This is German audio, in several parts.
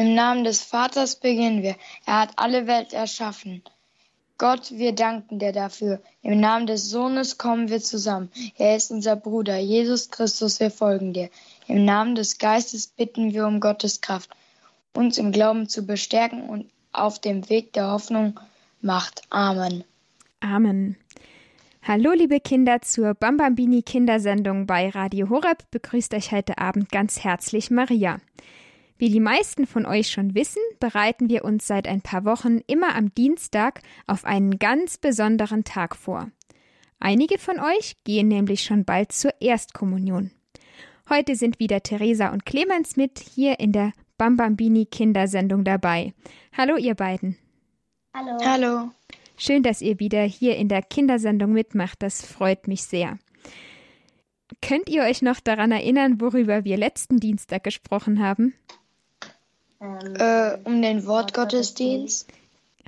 Im Namen des Vaters beginnen wir. Er hat alle Welt erschaffen. Gott, wir danken dir dafür. Im Namen des Sohnes kommen wir zusammen. Er ist unser Bruder, Jesus Christus, wir folgen dir. Im Namen des Geistes bitten wir um Gottes Kraft, uns im Glauben zu bestärken und auf dem Weg der Hoffnung macht. Amen. Amen. Hallo liebe Kinder zur Bambambini Kindersendung bei Radio Horeb begrüßt euch heute Abend ganz herzlich Maria. Wie die meisten von euch schon wissen, bereiten wir uns seit ein paar Wochen immer am Dienstag auf einen ganz besonderen Tag vor. Einige von euch gehen nämlich schon bald zur Erstkommunion. Heute sind wieder Theresa und Clemens mit hier in der Bambambini Kindersendung dabei. Hallo ihr beiden. Hallo. Hallo. Schön, dass ihr wieder hier in der Kindersendung mitmacht. Das freut mich sehr. Könnt ihr euch noch daran erinnern, worüber wir letzten Dienstag gesprochen haben? Ähm, äh, um den Wortgottesdienst.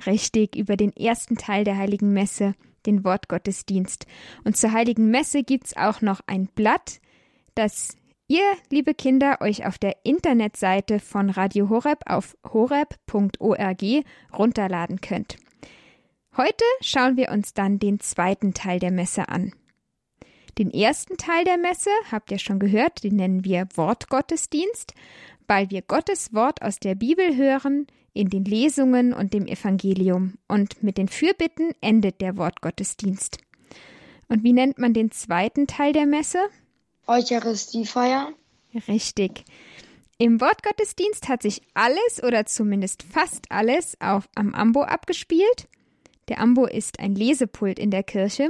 Richtig, über den ersten Teil der Heiligen Messe, den Wortgottesdienst. Und zur Heiligen Messe gibt es auch noch ein Blatt, das ihr, liebe Kinder, euch auf der Internetseite von Radio Horeb auf horeb.org runterladen könnt. Heute schauen wir uns dann den zweiten Teil der Messe an. Den ersten Teil der Messe, habt ihr schon gehört, den nennen wir Wortgottesdienst weil wir Gottes Wort aus der Bibel hören, in den Lesungen und dem Evangelium. Und mit den Fürbitten endet der Wortgottesdienst. Und wie nennt man den zweiten Teil der Messe? Eucharistiefeier. Richtig. Im Wortgottesdienst hat sich alles oder zumindest fast alles auf, am Ambo abgespielt. Der Ambo ist ein Lesepult in der Kirche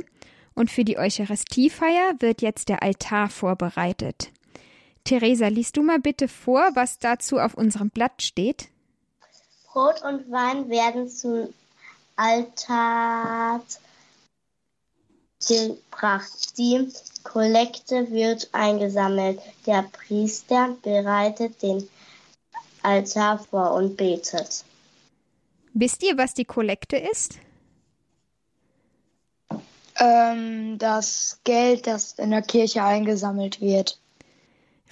und für die Eucharistiefeier wird jetzt der Altar vorbereitet. Theresa, liest du mal bitte vor, was dazu auf unserem Blatt steht? Brot und Wein werden zum Altar gebracht. Die Kollekte wird eingesammelt. Der Priester bereitet den Altar vor und betet. Wisst ihr, was die Kollekte ist? Ähm, das Geld, das in der Kirche eingesammelt wird.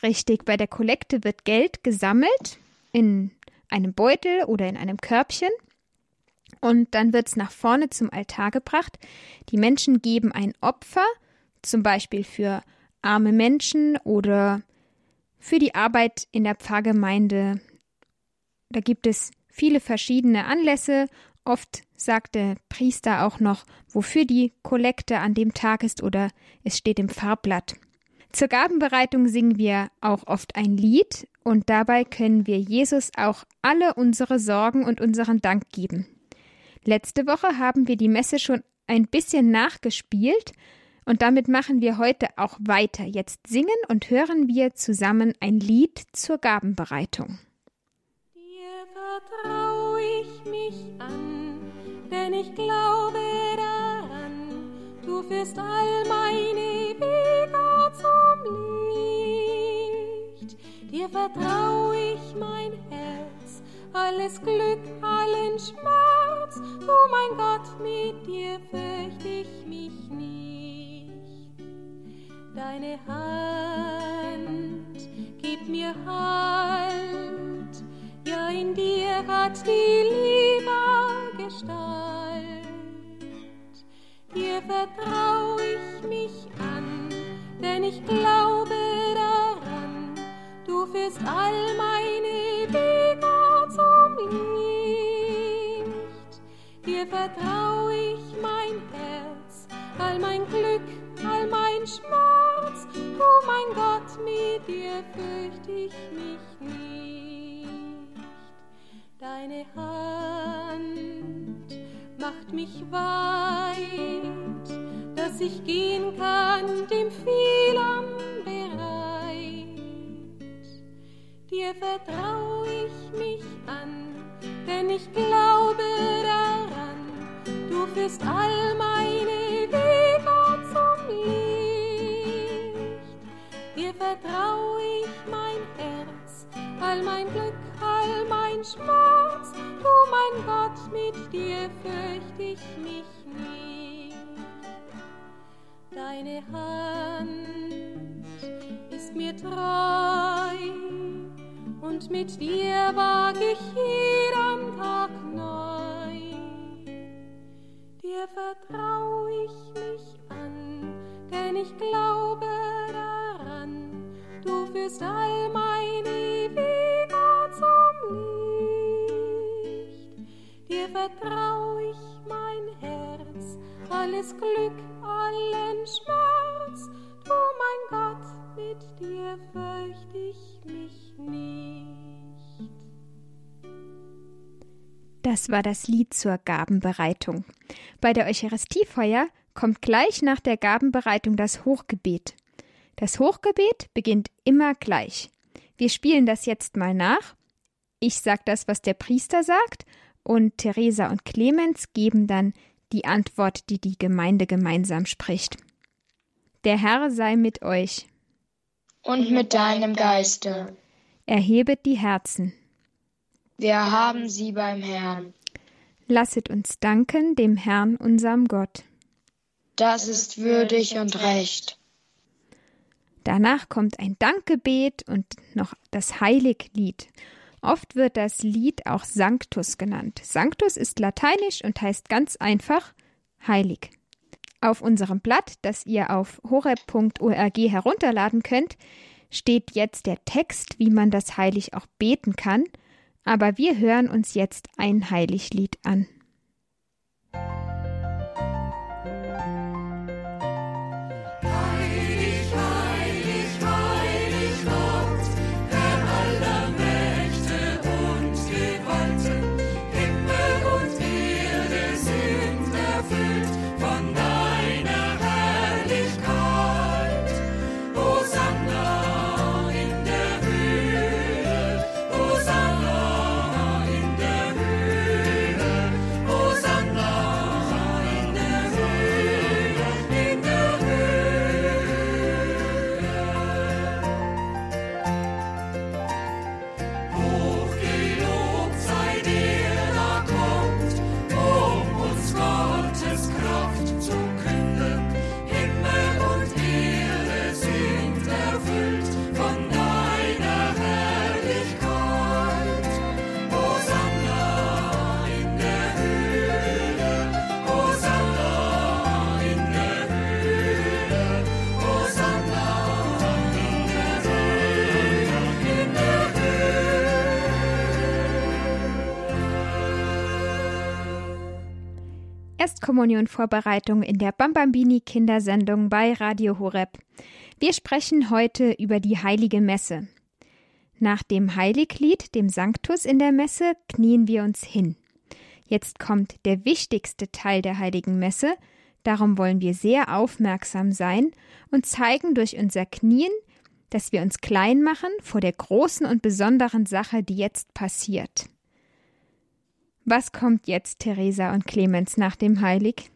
Richtig, bei der Kollekte wird Geld gesammelt in einem Beutel oder in einem Körbchen und dann wird es nach vorne zum Altar gebracht. Die Menschen geben ein Opfer, zum Beispiel für arme Menschen oder für die Arbeit in der Pfarrgemeinde. Da gibt es viele verschiedene Anlässe. Oft sagt der Priester auch noch, wofür die Kollekte an dem Tag ist oder es steht im Farbblatt. Zur Gabenbereitung singen wir auch oft ein Lied und dabei können wir Jesus auch alle unsere Sorgen und unseren Dank geben. Letzte Woche haben wir die Messe schon ein bisschen nachgespielt und damit machen wir heute auch weiter. Jetzt singen und hören wir zusammen ein Lied zur Gabenbereitung. Dir vertraue ich mich an, denn ich glaube daran, du wirst all meine Wege Dir vertrau ich mein Herz, alles Glück, allen Schmerz. Du mein Gott, mit dir fürcht ich mich nicht. Deine Hand gib mir Halt, ja in dir hat die Liebe Gestalt. Dir vertrau ich denn ich glaube daran, du führst all meine Wege zum Licht. Dir vertrau ich mein Herz, all mein Glück, all mein Schmerz. Du, mein Gott, mit dir fürcht ich mich nicht. Deine Hand macht mich dass ich gehen kann, dem vielen bereit. Dir vertrau ich mich an, denn ich glaube daran, du führst all meine Wege zum Licht. Dir vertrau ich mein Herz, all mein Glück, all mein Schmerz, du mein Gott, mit dir fürcht ich mich Deine Hand ist mir treu und mit dir wag ich jeden Tag neu. Dir vertrau ich mich an, denn ich glaube daran, du führst all meine Wege zum Licht. Dir vertrau ich mein Herz, alles Glück, allen Schmerz, du mein Gott, mit dir fürcht ich mich nicht. Das war das Lied zur Gabenbereitung. Bei der Eucharistiefeuer kommt gleich nach der Gabenbereitung das Hochgebet. Das Hochgebet beginnt immer gleich. Wir spielen das jetzt mal nach. Ich sag das, was der Priester sagt, und Theresa und Clemens geben dann die Antwort, die die Gemeinde gemeinsam spricht. Der Herr sei mit euch. Und mit deinem Geiste. Erhebet die Herzen. Wir haben sie beim Herrn. Lasset uns danken dem Herrn, unserem Gott. Das ist würdig und recht. Danach kommt ein Dankgebet und noch das Heiliglied. Oft wird das Lied auch Sanctus genannt. Sanctus ist lateinisch und heißt ganz einfach heilig. Auf unserem Blatt, das ihr auf horeb.org herunterladen könnt, steht jetzt der Text, wie man das heilig auch beten kann, aber wir hören uns jetzt ein Heiliglied an. Erstkommunion-Vorbereitung in der Bambambini Kindersendung bei Radio Horeb. Wir sprechen heute über die Heilige Messe. Nach dem Heiliglied, dem Sanctus in der Messe, knien wir uns hin. Jetzt kommt der wichtigste Teil der Heiligen Messe, darum wollen wir sehr aufmerksam sein und zeigen durch unser Knien, dass wir uns klein machen vor der großen und besonderen Sache, die jetzt passiert. Was kommt jetzt, Theresa und Clemens, nach dem Heilig?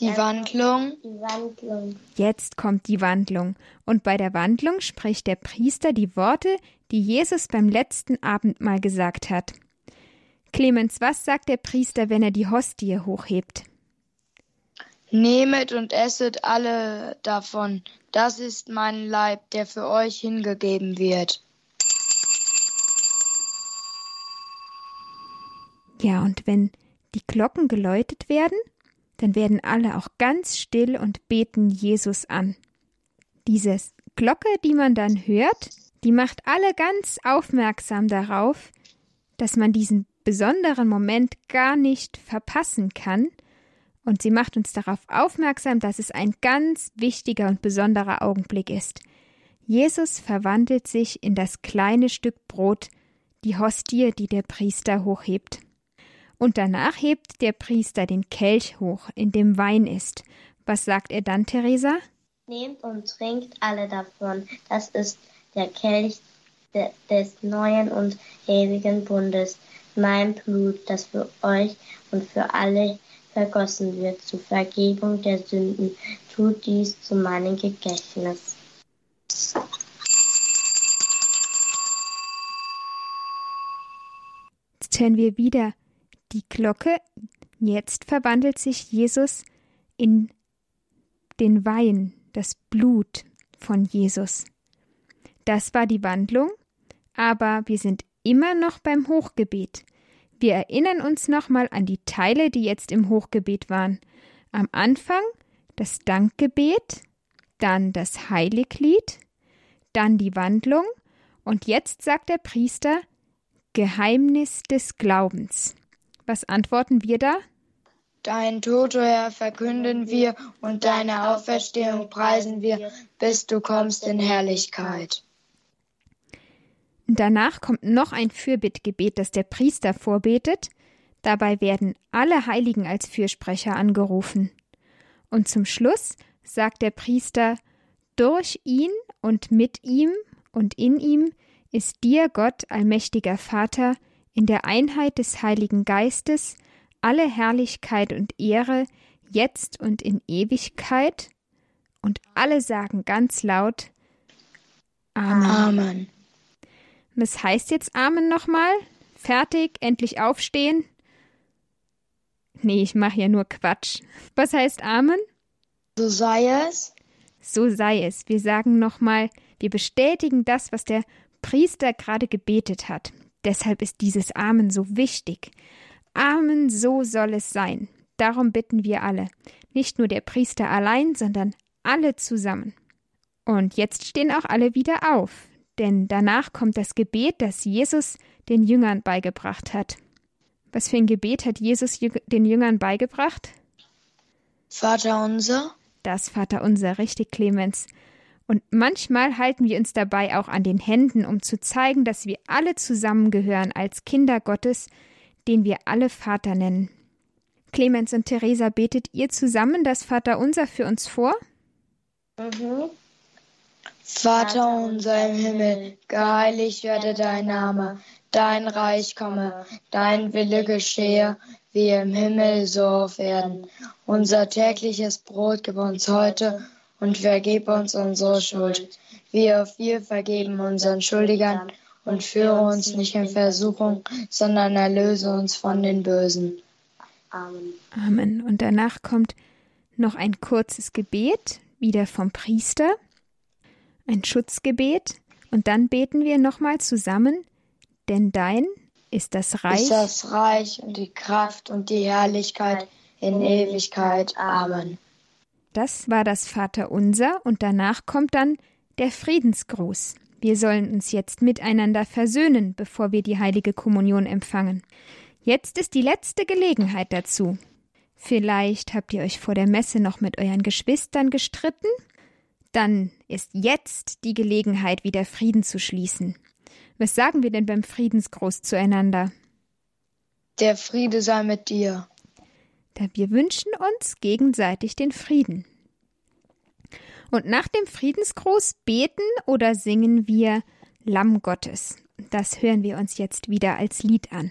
Die Wandlung. Die Wandlung. Jetzt kommt die Wandlung. Und bei der Wandlung spricht der Priester die Worte, die Jesus beim letzten Abendmahl gesagt hat. Clemens, was sagt der Priester, wenn er die Hostie hochhebt? Nehmet und esset alle davon. Das ist mein Leib, der für euch hingegeben wird. Ja, und wenn die Glocken geläutet werden, dann werden alle auch ganz still und beten Jesus an. Diese Glocke, die man dann hört, die macht alle ganz aufmerksam darauf, dass man diesen besonderen Moment gar nicht verpassen kann, und sie macht uns darauf aufmerksam, dass es ein ganz wichtiger und besonderer Augenblick ist. Jesus verwandelt sich in das kleine Stück Brot, die Hostie, die der Priester hochhebt. Und danach hebt der Priester den Kelch hoch, in dem Wein ist. Was sagt er dann, Theresa? Nehmt und trinkt alle davon. Das ist der Kelch de des neuen und ewigen Bundes, mein Blut, das für euch und für alle vergossen wird zur Vergebung der Sünden. Tut dies zu meinem Gedächtnis. Jetzt hören wir wieder die Glocke. Jetzt verwandelt sich Jesus in den Wein, das Blut von Jesus. Das war die Wandlung, aber wir sind immer noch beim Hochgebet. Wir erinnern uns nochmal an die Teile, die jetzt im Hochgebet waren. Am Anfang das Dankgebet, dann das Heiliglied, dann die Wandlung und jetzt sagt der Priester Geheimnis des Glaubens. Was antworten wir da? Dein Tod, o Herr, verkünden wir und deine Auferstehung preisen wir, bis du kommst in Herrlichkeit. Danach kommt noch ein Fürbittgebet, das der Priester vorbetet. Dabei werden alle Heiligen als Fürsprecher angerufen. Und zum Schluss sagt der Priester, durch ihn und mit ihm und in ihm ist dir Gott, allmächtiger Vater, in der Einheit des Heiligen Geistes alle Herrlichkeit und Ehre, jetzt und in Ewigkeit. Und alle sagen ganz laut Amen. Amen. Was heißt jetzt Amen nochmal? Fertig, endlich aufstehen? Nee, ich mache ja nur Quatsch. Was heißt Amen? So sei es. So sei es. Wir sagen nochmal, wir bestätigen das, was der Priester gerade gebetet hat. Deshalb ist dieses Amen so wichtig. Amen, so soll es sein. Darum bitten wir alle. Nicht nur der Priester allein, sondern alle zusammen. Und jetzt stehen auch alle wieder auf, denn danach kommt das Gebet, das Jesus den Jüngern beigebracht hat. Was für ein Gebet hat Jesus den Jüngern beigebracht? Vater unser. Das Vater unser, richtig, Clemens. Und manchmal halten wir uns dabei auch an den Händen, um zu zeigen, dass wir alle zusammengehören als Kinder Gottes, den wir alle Vater nennen. Clemens und Theresa, betet ihr zusammen das Vater unser für uns vor? Mhm. Vater unser im Himmel, geheiligt werde dein Name, dein Reich komme, dein Wille geschehe, wie im Himmel so auf Erden. Unser tägliches Brot gib uns heute und vergib uns unsere Schuld, wie auch wir vergeben unseren Schuldigern und führe uns nicht in Versuchung, sondern erlöse uns von den Bösen. Amen. Amen. Und danach kommt noch ein kurzes Gebet, wieder vom Priester ein Schutzgebet und dann beten wir nochmal zusammen, denn dein ist das Reich. Ist das Reich und die Kraft und die Herrlichkeit in Ewigkeit. Amen. Das war das Vaterunser und danach kommt dann der Friedensgruß. Wir sollen uns jetzt miteinander versöhnen, bevor wir die heilige Kommunion empfangen. Jetzt ist die letzte Gelegenheit dazu. Vielleicht habt ihr euch vor der Messe noch mit euren Geschwistern gestritten dann ist jetzt die Gelegenheit, wieder Frieden zu schließen. Was sagen wir denn beim Friedensgruß zueinander? Der Friede sei mit dir. Da wir wünschen uns gegenseitig den Frieden. Und nach dem Friedensgruß beten oder singen wir Lamm Gottes. Das hören wir uns jetzt wieder als Lied an.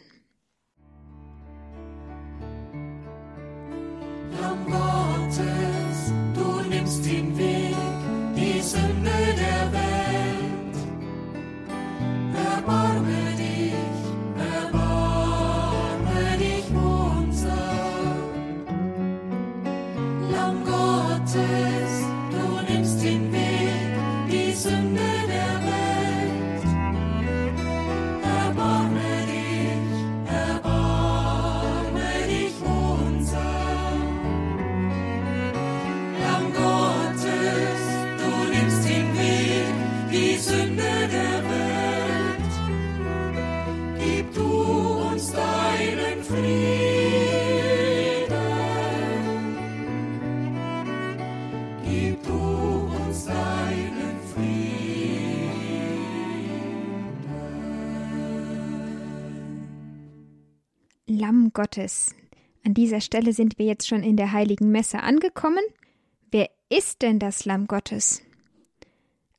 Lamm Gottes. An dieser Stelle sind wir jetzt schon in der heiligen Messe angekommen. Wer ist denn das Lamm Gottes?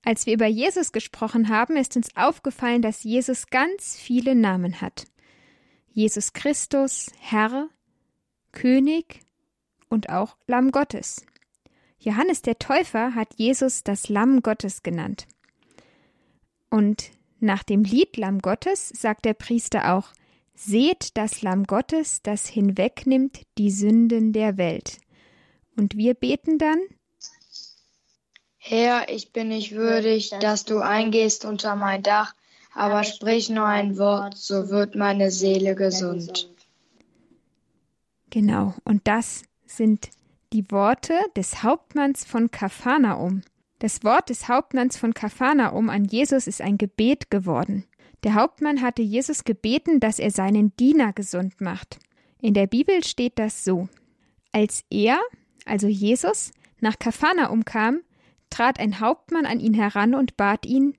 Als wir über Jesus gesprochen haben, ist uns aufgefallen, dass Jesus ganz viele Namen hat. Jesus Christus, Herr, König und auch Lamm Gottes. Johannes der Täufer hat Jesus das Lamm Gottes genannt. Und nach dem Lied Lamm Gottes sagt der Priester auch, Seht das Lamm Gottes, das hinwegnimmt die Sünden der Welt. Und wir beten dann, Herr, ich bin nicht würdig, dass du eingehst unter mein Dach, aber sprich nur ein Wort, so wird meine Seele gesund. Genau, und das sind die Worte des Hauptmanns von Kapharnaum. Das Wort des Hauptmanns von Kapharnaum an Jesus ist ein Gebet geworden. Der Hauptmann hatte Jesus gebeten, dass er seinen Diener gesund macht. In der Bibel steht das so. Als er, also Jesus, nach Kapharnaum kam, trat ein Hauptmann an ihn heran und bat ihn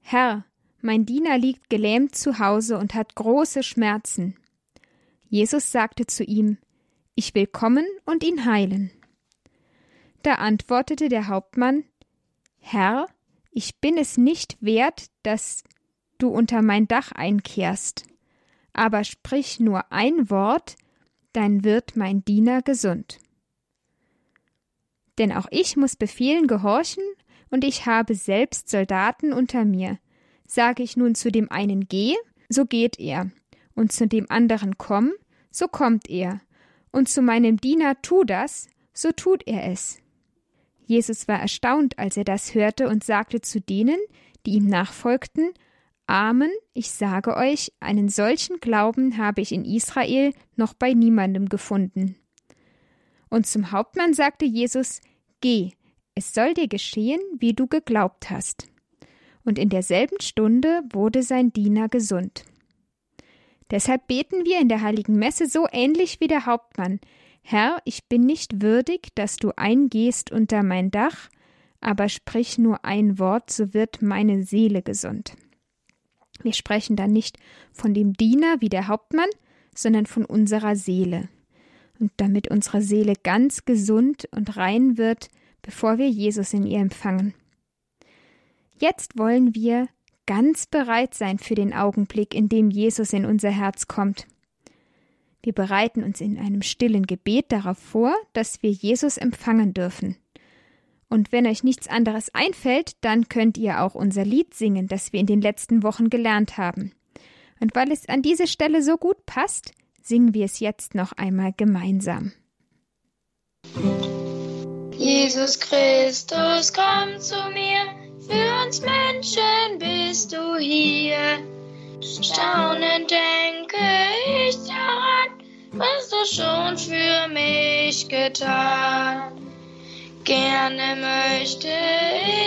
Herr, mein Diener liegt gelähmt zu Hause und hat große Schmerzen. Jesus sagte zu ihm Ich will kommen und ihn heilen. Da antwortete der Hauptmann Herr, ich bin es nicht wert, dass du unter mein Dach einkehrst, aber sprich nur ein Wort, dann wird mein Diener gesund. Denn auch ich muss Befehlen gehorchen, und ich habe selbst Soldaten unter mir. Sage ich nun zu dem einen geh, so geht er, und zu dem anderen komm, so kommt er, und zu meinem Diener tu das, so tut er es. Jesus war erstaunt, als er das hörte, und sagte zu denen, die ihm nachfolgten, Amen, ich sage euch, einen solchen Glauben habe ich in Israel noch bei niemandem gefunden. Und zum Hauptmann sagte Jesus, Geh, es soll dir geschehen, wie du geglaubt hast. Und in derselben Stunde wurde sein Diener gesund. Deshalb beten wir in der heiligen Messe so ähnlich wie der Hauptmann. Herr, ich bin nicht würdig, dass du eingehst unter mein Dach, aber sprich nur ein Wort, so wird meine Seele gesund. Wir sprechen dann nicht von dem Diener wie der Hauptmann, sondern von unserer Seele und damit unsere Seele ganz gesund und rein wird, bevor wir Jesus in ihr empfangen. Jetzt wollen wir ganz bereit sein für den Augenblick, in dem Jesus in unser Herz kommt. Wir bereiten uns in einem stillen Gebet darauf vor, dass wir Jesus empfangen dürfen. Und wenn euch nichts anderes einfällt, dann könnt ihr auch unser Lied singen, das wir in den letzten Wochen gelernt haben. Und weil es an diese Stelle so gut passt, singen wir es jetzt noch einmal gemeinsam. Jesus Christus, komm zu mir, für uns Menschen bist du hier. Staunend denke ich daran, was du schon für mich getan. Gerne möchte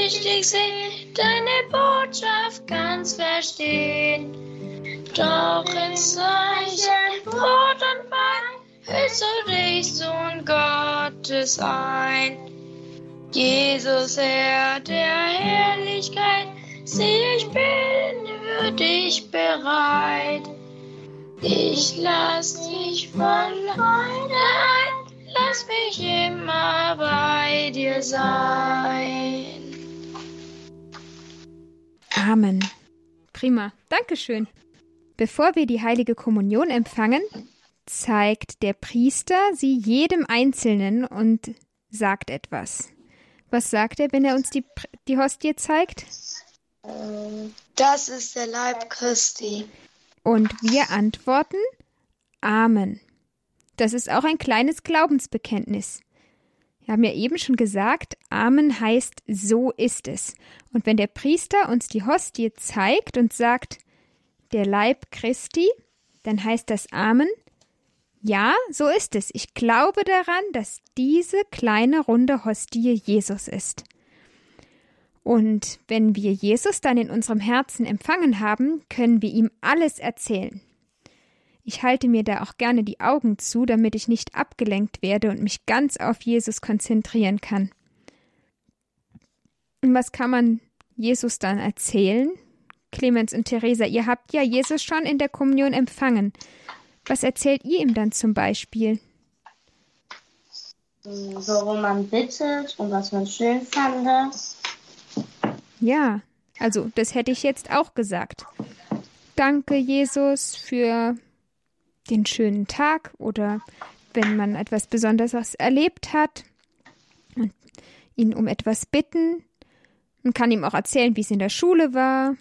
ich dich sehen, deine Botschaft ganz verstehen. Doch in Zeichen Brot und Wein hüllst du dich, Sohn Gottes, ein. Jesus, Herr der Herrlichkeit, sieh, ich bin für dich bereit. Ich lass dich von heute ein, lass mich immer bei dir sein. Amen. Prima. Dankeschön. Bevor wir die heilige Kommunion empfangen, zeigt der Priester sie jedem Einzelnen und sagt etwas. Was sagt er, wenn er uns die, die Hostie zeigt? Das ist der Leib Christi. Und wir antworten Amen. Das ist auch ein kleines Glaubensbekenntnis. Wir haben ja eben schon gesagt, Amen heißt so ist es. Und wenn der Priester uns die Hostie zeigt und sagt, der Leib Christi, dann heißt das Amen. Ja, so ist es. Ich glaube daran, dass diese kleine runde Hostie Jesus ist. Und wenn wir Jesus dann in unserem Herzen empfangen haben, können wir ihm alles erzählen. Ich halte mir da auch gerne die Augen zu, damit ich nicht abgelenkt werde und mich ganz auf Jesus konzentrieren kann. Und was kann man Jesus dann erzählen? Clemens und Theresa, ihr habt ja Jesus schon in der Kommunion empfangen. Was erzählt ihr ihm dann zum Beispiel? Worum man bittet und was man schön fand. Ja, also das hätte ich jetzt auch gesagt. Danke, Jesus, für den schönen Tag oder wenn man etwas Besonderes erlebt hat und ihn um etwas bitten. Man kann ihm auch erzählen, wie es in der Schule war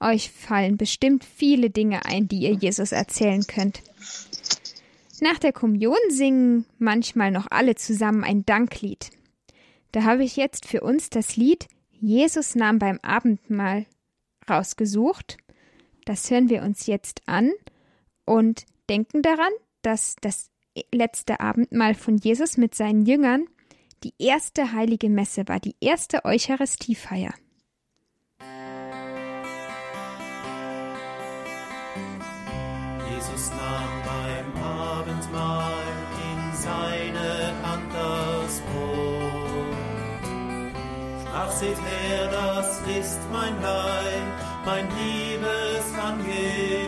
euch fallen bestimmt viele Dinge ein, die ihr Jesus erzählen könnt. Nach der Kommunion singen manchmal noch alle zusammen ein Danklied. Da habe ich jetzt für uns das Lied Jesus nahm beim Abendmahl rausgesucht. Das hören wir uns jetzt an und denken daran, dass das letzte Abendmahl von Jesus mit seinen Jüngern die erste heilige Messe war, die erste Eucharistiefeier. Jesus nahm beim Abendmahl in seine Hand das Brot. Sprach, seht her, das ist mein Leib, mein Liebesangebot.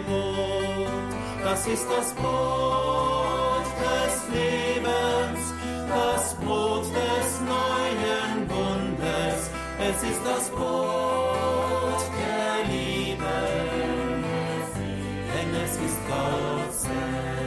Das ist das Brot des Lebens, das Brot des neuen Bundes. Es ist das Brot der Liebe, denn es ist Gott selbst.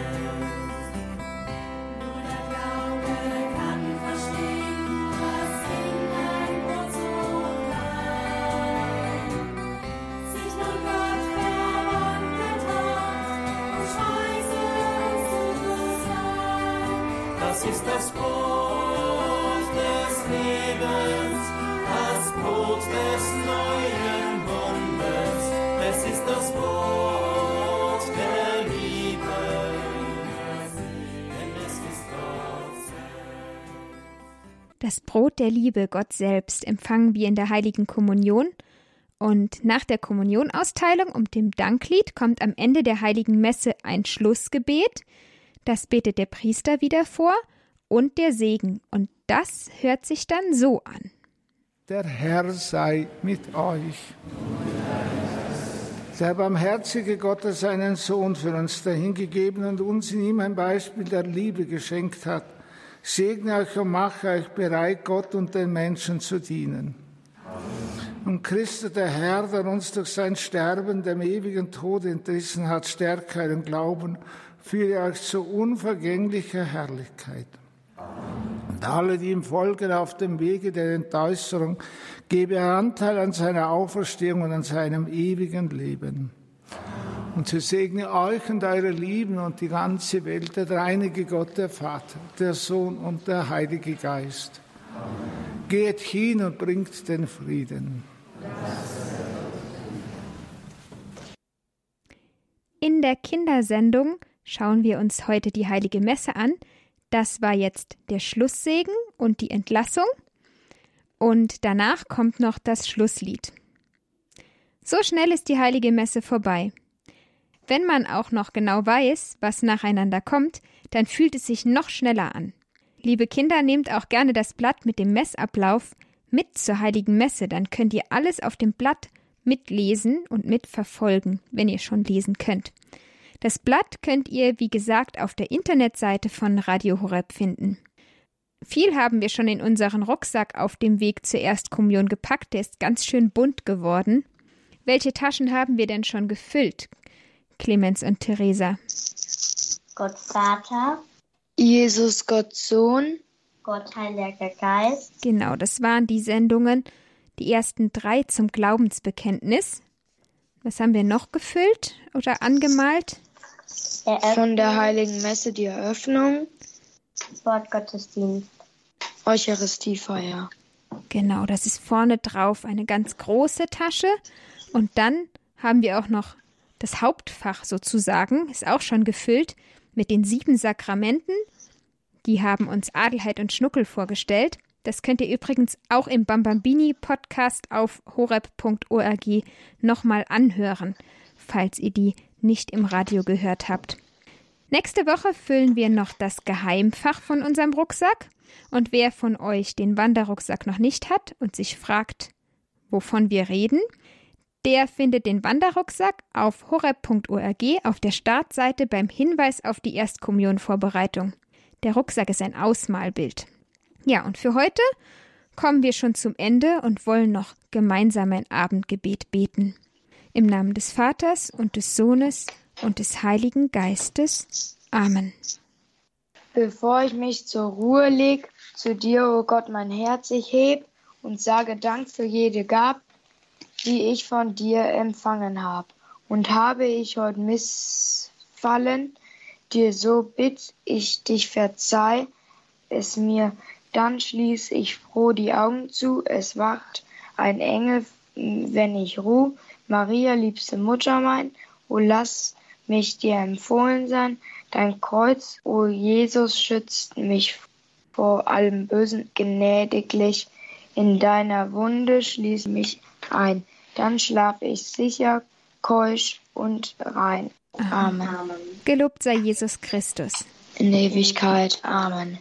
Das Brot des Lebens, das Brot des neuen Bundes. Das Brot der Liebe. Das Brot der Liebe, Gott selbst, empfangen wir in der heiligen Kommunion. Und nach der Kommunionausteilung und dem Danklied kommt am Ende der heiligen Messe ein Schlussgebet. Das betet der Priester wieder vor und der Segen. Und das hört sich dann so an. Der Herr sei mit euch. Der barmherzige Gott, der seinen Sohn für uns dahingegeben und uns in ihm ein Beispiel der Liebe geschenkt hat, segne euch und mache euch bereit, Gott und den Menschen zu dienen. Und Christus, der Herr, der uns durch sein Sterben dem ewigen Tod entrissen hat, stärke euren Glauben, führe euch zu unvergänglicher Herrlichkeit. Alle, die ihm folgen auf dem Wege der Entäußerung, gebe er Anteil an seiner Auferstehung und an seinem ewigen Leben. Und so segne euch und eure Lieben und die ganze Welt, der dreieinige Gott, der Vater, der Sohn und der Heilige Geist. Geht hin und bringt den Frieden. In der Kindersendung schauen wir uns heute die heilige Messe an. Das war jetzt der Schlusssegen und die Entlassung. Und danach kommt noch das Schlusslied. So schnell ist die heilige Messe vorbei. Wenn man auch noch genau weiß, was nacheinander kommt, dann fühlt es sich noch schneller an. Liebe Kinder, nehmt auch gerne das Blatt mit dem Messablauf mit zur heiligen Messe, dann könnt ihr alles auf dem Blatt mitlesen und mitverfolgen, wenn ihr schon lesen könnt. Das Blatt könnt ihr, wie gesagt, auf der Internetseite von Radio Horeb finden. Viel haben wir schon in unseren Rucksack auf dem Weg zur Erstkommunion gepackt, der ist ganz schön bunt geworden. Welche Taschen haben wir denn schon gefüllt, Clemens und Theresa? Gott Vater, Jesus, Gott Sohn, Gott Heiliger Geist, Genau, das waren die Sendungen, die ersten drei zum Glaubensbekenntnis. Was haben wir noch gefüllt oder angemalt? Von der Heiligen Messe die Eröffnung, Wortgottesdienst, Eucharistiefeier. Genau, das ist vorne drauf eine ganz große Tasche. Und dann haben wir auch noch das Hauptfach sozusagen, ist auch schon gefüllt mit den sieben Sakramenten. Die haben uns Adelheid und Schnuckel vorgestellt. Das könnt ihr übrigens auch im Bambambini Podcast auf horeb.org nochmal anhören, falls ihr die nicht im Radio gehört habt. Nächste Woche füllen wir noch das Geheimfach von unserem Rucksack. Und wer von euch den Wanderrucksack noch nicht hat und sich fragt, wovon wir reden, der findet den Wanderrucksack auf horeb.org auf der Startseite beim Hinweis auf die Erstkommunionvorbereitung. Der Rucksack ist ein Ausmalbild. Ja, und für heute kommen wir schon zum Ende und wollen noch gemeinsam ein Abendgebet beten. Im Namen des Vaters und des Sohnes und des Heiligen Geistes. Amen. Bevor ich mich zur Ruhe leg, zu dir, o Gott, mein Herz ich heb und sage Dank für jede Gab, die ich von dir empfangen hab. Und habe ich heute missfallen, dir so bitt ich dich verzeih es mir, dann schließ ich froh die Augen zu, es wacht ein Engel, wenn ich ruh, Maria, liebste Mutter mein, o lass mich dir empfohlen sein. Dein Kreuz, o Jesus, schützt mich vor allem Bösen gnädiglich. In deiner Wunde schließ mich ein. Dann schlaf ich sicher, keusch und rein. Amen. Gelobt sei Jesus Christus. In Ewigkeit. Amen.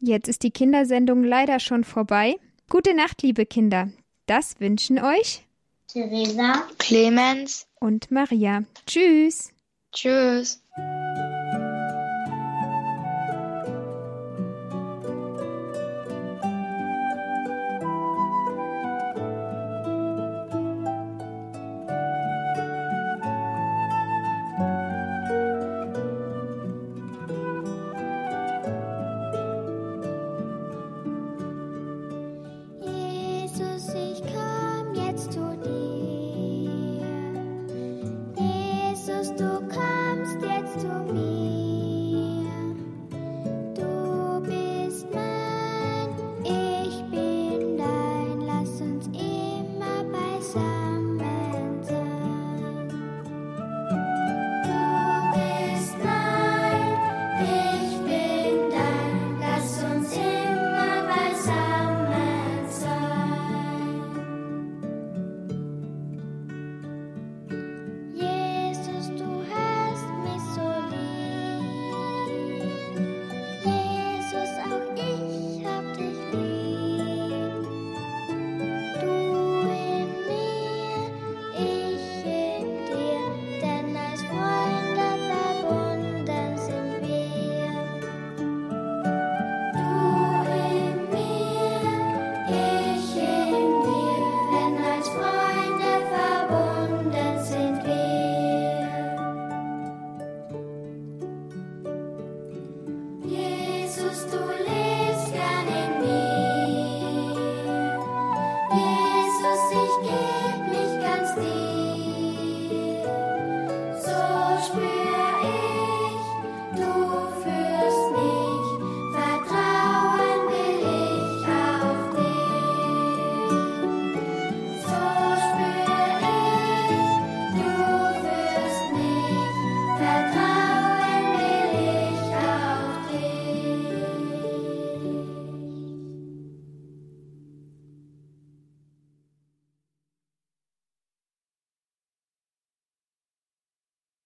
Jetzt ist die Kindersendung leider schon vorbei. Gute Nacht, liebe Kinder. Das wünschen euch Theresa. Clemens. und Maria. Tschüss. Tschüss. Tschüss.